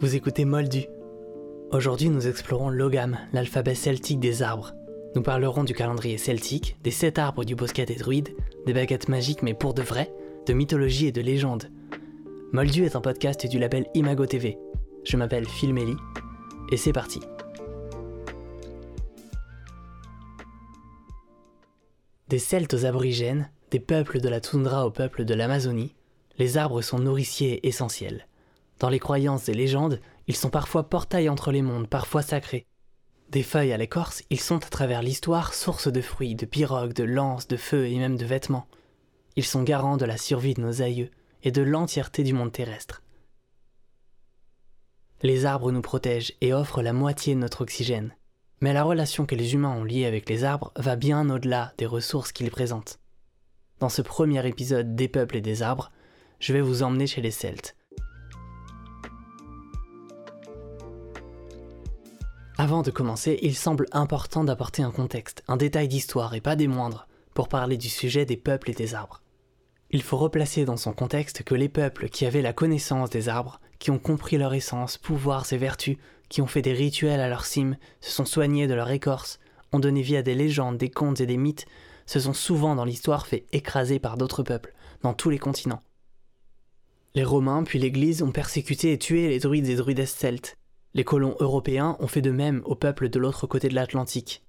Vous écoutez Moldu. Aujourd'hui, nous explorons l'Ogam, l'alphabet celtique des arbres. Nous parlerons du calendrier celtique, des sept arbres du bosquet des druides, des baguettes magiques mais pour de vrai, de mythologie et de légende. Moldu est un podcast du label Imago TV. Je m'appelle Phil Melly, et c'est parti. Des Celtes aux aborigènes, des peuples de la toundra aux peuples de l'Amazonie, les arbres sont nourriciers essentiels. Dans les croyances et légendes, ils sont parfois portails entre les mondes, parfois sacrés. Des feuilles à l'écorce, ils sont à travers l'histoire source de fruits, de pirogues, de lances, de feux et même de vêtements. Ils sont garants de la survie de nos aïeux et de l'entièreté du monde terrestre. Les arbres nous protègent et offrent la moitié de notre oxygène. Mais la relation que les humains ont liée avec les arbres va bien au-delà des ressources qu'ils présentent. Dans ce premier épisode des peuples et des arbres, je vais vous emmener chez les Celtes. Avant de commencer, il semble important d'apporter un contexte, un détail d'histoire et pas des moindres, pour parler du sujet des peuples et des arbres. Il faut replacer dans son contexte que les peuples qui avaient la connaissance des arbres, qui ont compris leur essence, pouvoirs et vertus, qui ont fait des rituels à leur cime, se sont soignés de leur écorce, ont donné vie à des légendes, des contes et des mythes, se sont souvent dans l'histoire fait écraser par d'autres peuples, dans tous les continents. Les Romains puis l'Église ont persécuté et tué les druides et druidesses celtes, les colons européens ont fait de même aux peuples de l'autre côté de l'Atlantique.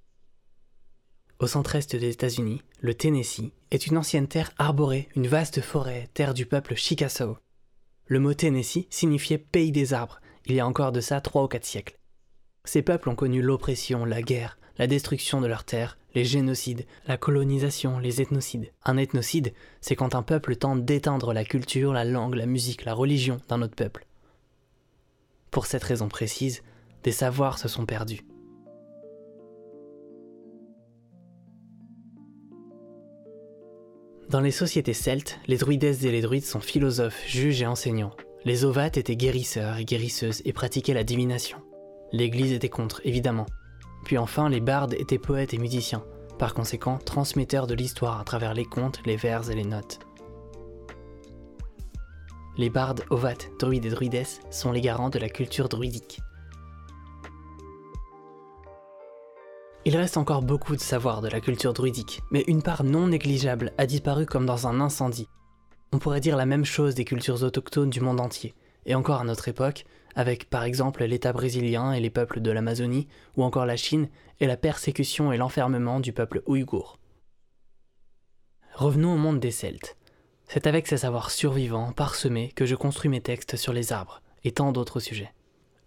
Au centre-est des États-Unis, le Tennessee est une ancienne terre arborée, une vaste forêt, terre du peuple Chickasaw. Le mot Tennessee signifiait pays des arbres, il y a encore de ça trois ou quatre siècles. Ces peuples ont connu l'oppression, la guerre, la destruction de leurs terres, les génocides, la colonisation, les ethnocides. Un ethnocide, c'est quand un peuple tente d'éteindre la culture, la langue, la musique, la religion d'un autre peuple. Pour cette raison précise, des savoirs se sont perdus. Dans les sociétés celtes, les druidesses et les druides sont philosophes, juges et enseignants. Les ovates étaient guérisseurs et guérisseuses et pratiquaient la divination. L'Église était contre, évidemment. Puis enfin, les bardes étaient poètes et musiciens, par conséquent transmetteurs de l'histoire à travers les contes, les vers et les notes. Les bardes, ovates, druides et druidesses sont les garants de la culture druidique. Il reste encore beaucoup de savoir de la culture druidique, mais une part non négligeable a disparu comme dans un incendie. On pourrait dire la même chose des cultures autochtones du monde entier, et encore à notre époque, avec par exemple l'État brésilien et les peuples de l'Amazonie, ou encore la Chine et la persécution et l'enfermement du peuple ouïghour. Revenons au monde des Celtes. C'est avec ces savoirs survivants, parsemés, que je construis mes textes sur les arbres, et tant d'autres sujets.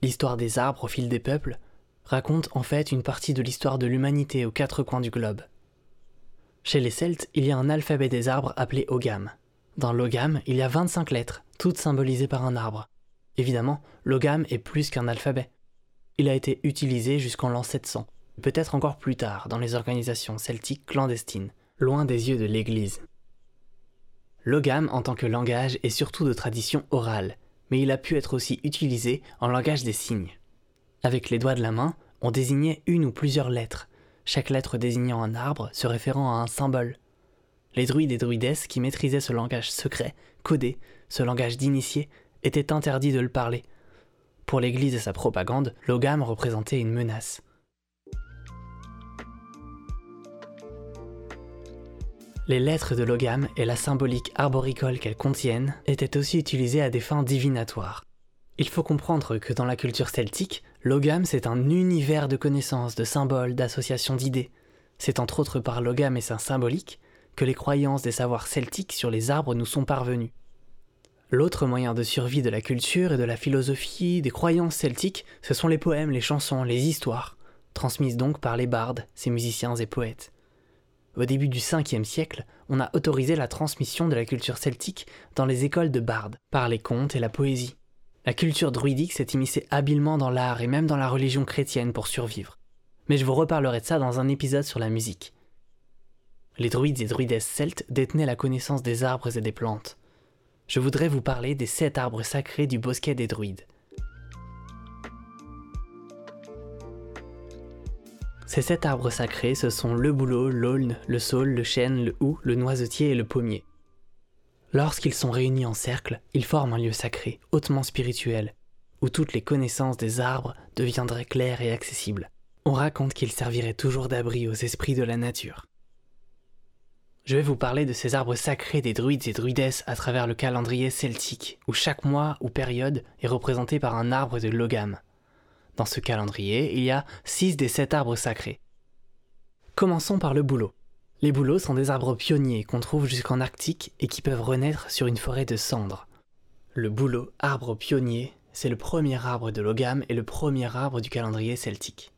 L'histoire des arbres au fil des peuples raconte en fait une partie de l'histoire de l'humanité aux quatre coins du globe. Chez les Celtes, il y a un alphabet des arbres appelé Ogam. Dans l'Ogam, il y a 25 lettres, toutes symbolisées par un arbre. Évidemment, l'Ogam est plus qu'un alphabet. Il a été utilisé jusqu'en l'an 700, peut-être encore plus tard dans les organisations celtiques clandestines, loin des yeux de l'Église. L'ogam en tant que langage est surtout de tradition orale, mais il a pu être aussi utilisé en langage des signes. Avec les doigts de la main, on désignait une ou plusieurs lettres, chaque lettre désignant un arbre se référant à un symbole. Les druides et druidesses qui maîtrisaient ce langage secret, codé, ce langage d'initié, étaient interdits de le parler. Pour l'Église et sa propagande, l'ogam représentait une menace. Les lettres de l'ogam et la symbolique arboricole qu'elles contiennent étaient aussi utilisées à des fins divinatoires. Il faut comprendre que dans la culture celtique, l'ogam c'est un univers de connaissances, de symboles, d'associations d'idées. C'est entre autres par l'ogam et sa symbolique que les croyances des savoirs celtiques sur les arbres nous sont parvenues. L'autre moyen de survie de la culture et de la philosophie, des croyances celtiques, ce sont les poèmes, les chansons, les histoires, transmises donc par les bardes, ces musiciens et poètes. Au début du 5e siècle, on a autorisé la transmission de la culture celtique dans les écoles de bardes, par les contes et la poésie. La culture druidique s'est immiscée habilement dans l'art et même dans la religion chrétienne pour survivre. Mais je vous reparlerai de ça dans un épisode sur la musique. Les druides et druidesses celtes détenaient la connaissance des arbres et des plantes. Je voudrais vous parler des sept arbres sacrés du bosquet des druides. Ces sept arbres sacrés, ce sont le bouleau, l'aulne, le saule, le chêne, le hou, le noisetier et le pommier. Lorsqu'ils sont réunis en cercle, ils forment un lieu sacré, hautement spirituel, où toutes les connaissances des arbres deviendraient claires et accessibles. On raconte qu'ils serviraient toujours d'abri aux esprits de la nature. Je vais vous parler de ces arbres sacrés des druides et druidesses à travers le calendrier celtique, où chaque mois ou période est représenté par un arbre de logam. Dans ce calendrier, il y a 6 des 7 arbres sacrés. Commençons par le bouleau. Les bouleaux sont des arbres pionniers qu'on trouve jusqu'en Arctique et qui peuvent renaître sur une forêt de cendres. Le bouleau, arbre pionnier, c'est le premier arbre de Logam et le premier arbre du calendrier celtique.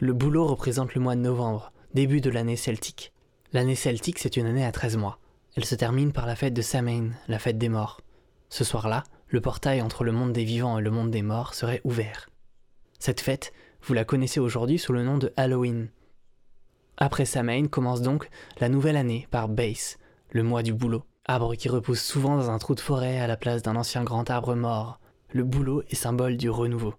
Le bouleau représente le mois de novembre, début de l'année celtique. L'année celtique, c'est une année à 13 mois. Elle se termine par la fête de Samhain, la fête des morts. Ce soir-là, le portail entre le monde des vivants et le monde des morts serait ouvert. Cette fête, vous la connaissez aujourd'hui sous le nom de Halloween. Après Samhain commence donc la nouvelle année par Base, le mois du bouleau, arbre qui repousse souvent dans un trou de forêt à la place d'un ancien grand arbre mort. Le bouleau est symbole du renouveau.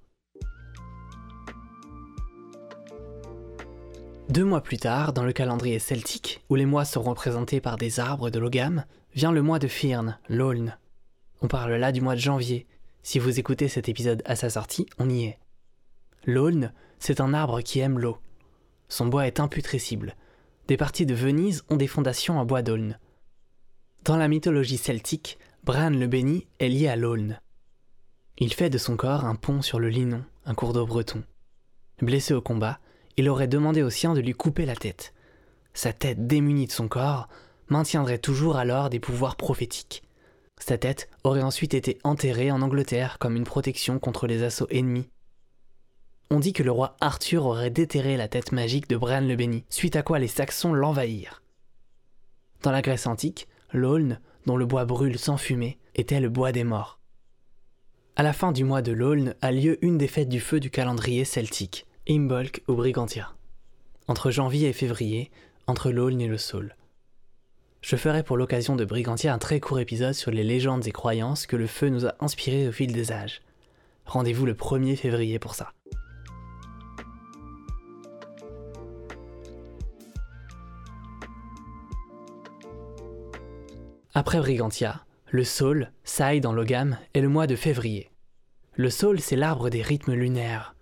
Deux mois plus tard, dans le calendrier celtique, où les mois sont représentés par des arbres de Logam, vient le mois de Firn, l'Aulne. On parle là du mois de janvier. Si vous écoutez cet épisode à sa sortie, on y est. L'Aulne, c'est un arbre qui aime l'eau. Son bois est imputrescible. Des parties de Venise ont des fondations en bois d'aulne. Dans la mythologie celtique, Bran le Béni est lié à l'aulne. Il fait de son corps un pont sur le Linon, un cours d'eau breton. Blessé au combat, il aurait demandé aux siens de lui couper la tête. Sa tête démunie de son corps maintiendrait toujours alors des pouvoirs prophétiques. Sa tête aurait ensuite été enterrée en Angleterre comme une protection contre les assauts ennemis on dit que le roi Arthur aurait déterré la tête magique de Bran le Béni, suite à quoi les Saxons l'envahirent. Dans la Grèce antique, l'aulne, dont le bois brûle sans fumée, était le bois des morts. À la fin du mois de l'aulne a lieu une des fêtes du feu du calendrier celtique, Imbolc ou Brigantia. Entre janvier et février, entre l'aulne et le saule. Je ferai pour l'occasion de Brigantia un très court épisode sur les légendes et croyances que le feu nous a inspirées au fil des âges. Rendez-vous le 1er février pour ça. Après Brigantia, le Saul, Sai dans Logam, est le mois de février. Le Saul, c'est l'arbre des rythmes lunaires.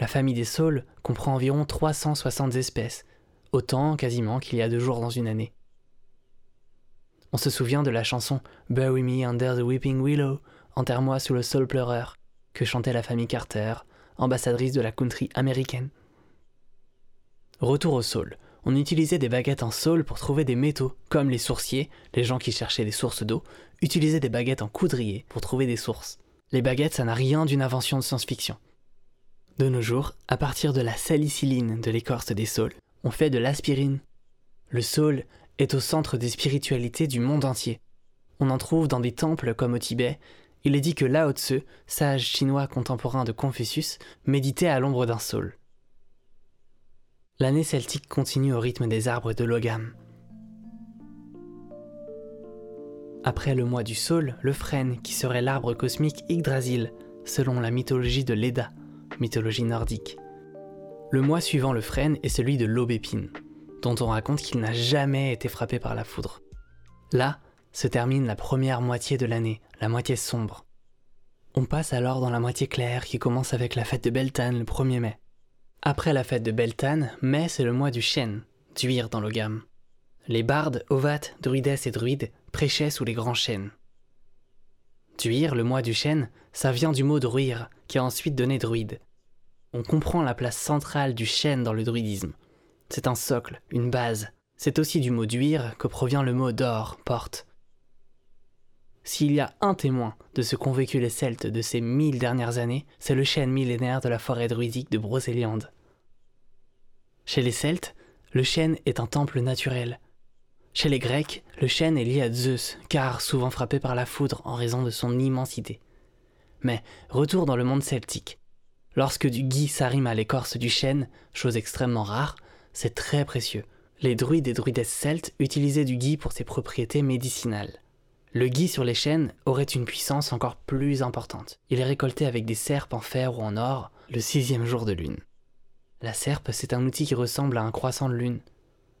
La famille des Saules comprend environ 360 espèces, autant quasiment qu'il y a deux jours dans une année. On se souvient de la chanson Bury Me Under the Weeping Willow, Enterre-moi sous le sol pleureur, que chantait la famille Carter, ambassadrice de la country américaine. Retour au Saul on utilisait des baguettes en saule pour trouver des métaux, comme les sourciers, les gens qui cherchaient des sources d'eau, utilisaient des baguettes en coudrier pour trouver des sources. Les baguettes, ça n'a rien d'une invention de science-fiction. De nos jours, à partir de la salicyline de l'écorce des saules, on fait de l'aspirine. Le saule est au centre des spiritualités du monde entier. On en trouve dans des temples comme au Tibet. Il est dit que Lao Tse, sage chinois contemporain de Confucius, méditait à l'ombre d'un saule. L'année celtique continue au rythme des arbres de Logam. Après le mois du Saule, le frêne, qui serait l'arbre cosmique Yggdrasil, selon la mythologie de Leda, mythologie nordique. Le mois suivant le frêne est celui de l'aubépine, dont on raconte qu'il n'a jamais été frappé par la foudre. Là se termine la première moitié de l'année, la moitié sombre. On passe alors dans la moitié claire qui commence avec la fête de Beltane le 1er mai. Après la fête de Beltane, mai c'est le mois du chêne, d'huir dans Logam. Les bardes, ovates, druidesses et druides prêchaient sous les grands chênes. Duir, le mois du chêne, ça vient du mot druir, qui a ensuite donné druide. On comprend la place centrale du chêne dans le druidisme. C'est un socle, une base. C'est aussi du mot duir que provient le mot d'or, porte. S'il y a un témoin de ce qu'ont vécu les Celtes de ces mille dernières années, c'est le chêne millénaire de la forêt druidique de Brocéliande. Chez les Celtes, le chêne est un temple naturel. Chez les Grecs, le chêne est lié à Zeus, car souvent frappé par la foudre en raison de son immensité. Mais retour dans le monde celtique. Lorsque du gui s'arrime à l'écorce du chêne, chose extrêmement rare, c'est très précieux. Les druides et druidesses celtes utilisaient du gui pour ses propriétés médicinales. Le gui sur les chênes aurait une puissance encore plus importante. Il est récolté avec des serpes en fer ou en or le sixième jour de lune. La serpe, c'est un outil qui ressemble à un croissant de lune.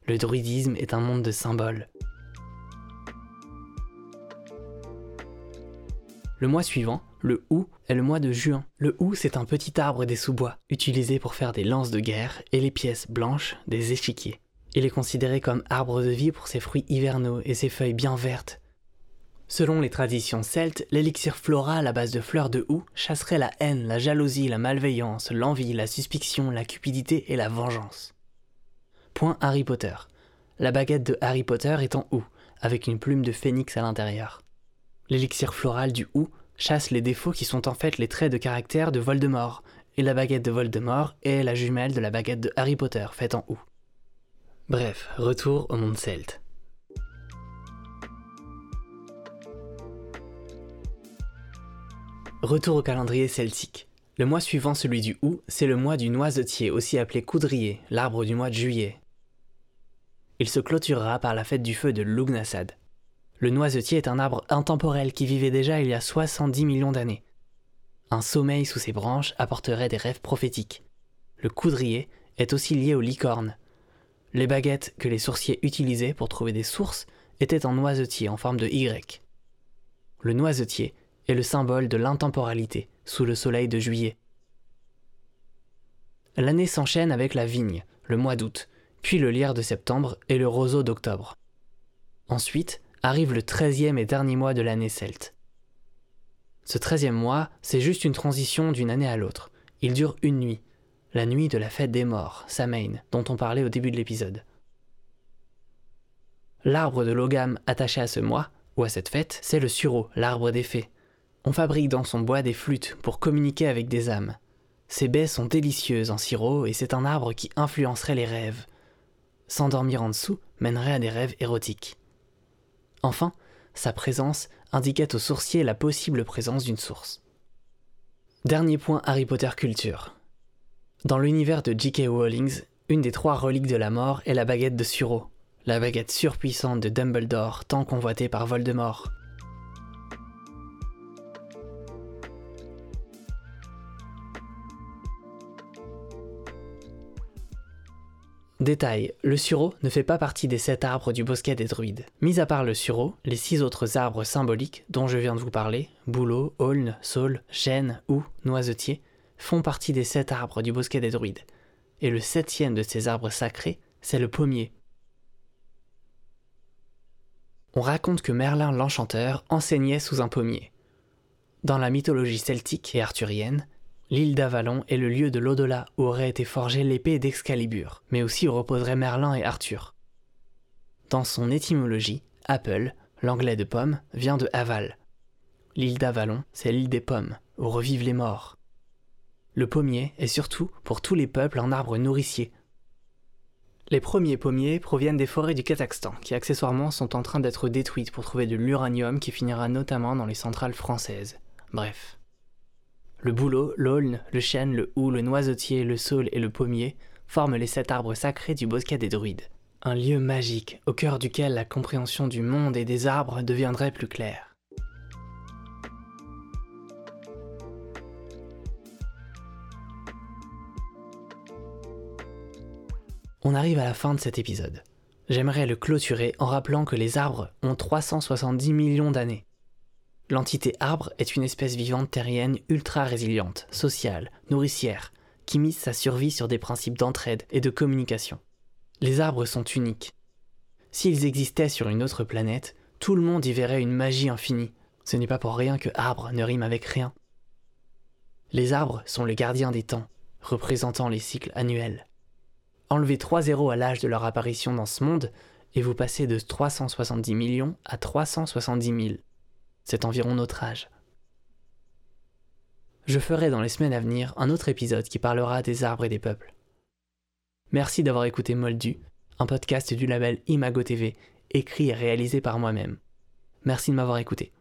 Le druidisme est un monde de symboles. Le mois suivant, le hou est le mois de juin. Le hou, c'est un petit arbre des sous-bois, utilisé pour faire des lances de guerre et les pièces blanches des échiquiers. Il est considéré comme arbre de vie pour ses fruits hivernaux et ses feuilles bien vertes. Selon les traditions celtes, l'élixir floral à base de fleurs de hou chasserait la haine, la jalousie, la malveillance, l'envie, la suspicion, la cupidité et la vengeance. Point Harry Potter. La baguette de Harry Potter est en hou, avec une plume de phénix à l'intérieur. L'élixir floral du hou chasse les défauts qui sont en fait les traits de caractère de Voldemort, et la baguette de Voldemort est la jumelle de la baguette de Harry Potter faite en hou. Bref, retour au monde celte. Retour au calendrier celtique. Le mois suivant celui du août, c'est le mois du noisetier, aussi appelé coudrier, l'arbre du mois de juillet. Il se clôturera par la fête du feu de Lugnasad. Le noisetier est un arbre intemporel qui vivait déjà il y a 70 millions d'années. Un sommeil sous ses branches apporterait des rêves prophétiques. Le coudrier est aussi lié aux licornes. Les baguettes que les sourciers utilisaient pour trouver des sources étaient en noisetier en forme de Y. Le noisetier est le symbole de l'intemporalité sous le soleil de juillet. L'année s'enchaîne avec la vigne, le mois d'août, puis le lierre de septembre et le roseau d'octobre. Ensuite arrive le treizième et dernier mois de l'année celte. Ce treizième mois, c'est juste une transition d'une année à l'autre. Il dure une nuit, la nuit de la fête des morts, Samhain, dont on parlait au début de l'épisode. L'arbre de Logam attaché à ce mois, ou à cette fête, c'est le sureau, l'arbre des fées. On fabrique dans son bois des flûtes pour communiquer avec des âmes. Ces baies sont délicieuses en sirop et c'est un arbre qui influencerait les rêves s'endormir en dessous mènerait à des rêves érotiques. Enfin, sa présence indiquait aux sourciers la possible présence d'une source. Dernier point Harry Potter culture. Dans l'univers de J.K. Rowling, une des trois reliques de la mort est la baguette de Suro, la baguette surpuissante de Dumbledore tant convoitée par Voldemort. Détail, le sureau ne fait pas partie des sept arbres du bosquet des druides. Mis à part le sureau, les six autres arbres symboliques dont je viens de vous parler, bouleau, aulne, saule, chêne ou noisetier, font partie des sept arbres du bosquet des druides. Et le septième de ces arbres sacrés, c'est le pommier. On raconte que Merlin l'Enchanteur enseignait sous un pommier. Dans la mythologie celtique et arthurienne, L'île d'Avalon est le lieu de l'au-delà où aurait été forgée l'épée d'Excalibur, mais aussi où reposeraient Merlin et Arthur. Dans son étymologie, Apple, l'anglais de pomme, vient de aval. L'île d'Avalon, c'est l'île des pommes, où revivent les morts. Le pommier est surtout, pour tous les peuples, un arbre nourricier. Les premiers pommiers proviennent des forêts du Kazakhstan, qui accessoirement sont en train d'être détruites pour trouver de l'uranium qui finira notamment dans les centrales françaises. Bref. Le bouleau, l'aulne, le chêne, le hou, le noisetier, le saule et le pommier forment les sept arbres sacrés du bosquet des druides. Un lieu magique au cœur duquel la compréhension du monde et des arbres deviendrait plus claire. On arrive à la fin de cet épisode. J'aimerais le clôturer en rappelant que les arbres ont 370 millions d'années. L'entité arbre est une espèce vivante terrienne ultra résiliente, sociale, nourricière, qui mise sa survie sur des principes d'entraide et de communication. Les arbres sont uniques. S'ils existaient sur une autre planète, tout le monde y verrait une magie infinie. Ce n'est pas pour rien que arbre ne rime avec rien. Les arbres sont les gardiens des temps, représentant les cycles annuels. Enlevez 3 zéros à l'âge de leur apparition dans ce monde, et vous passez de 370 millions à 370 000 c'est environ notre âge. Je ferai dans les semaines à venir un autre épisode qui parlera des arbres et des peuples. Merci d'avoir écouté Moldu, un podcast du label Imago TV, écrit et réalisé par moi-même. Merci de m'avoir écouté.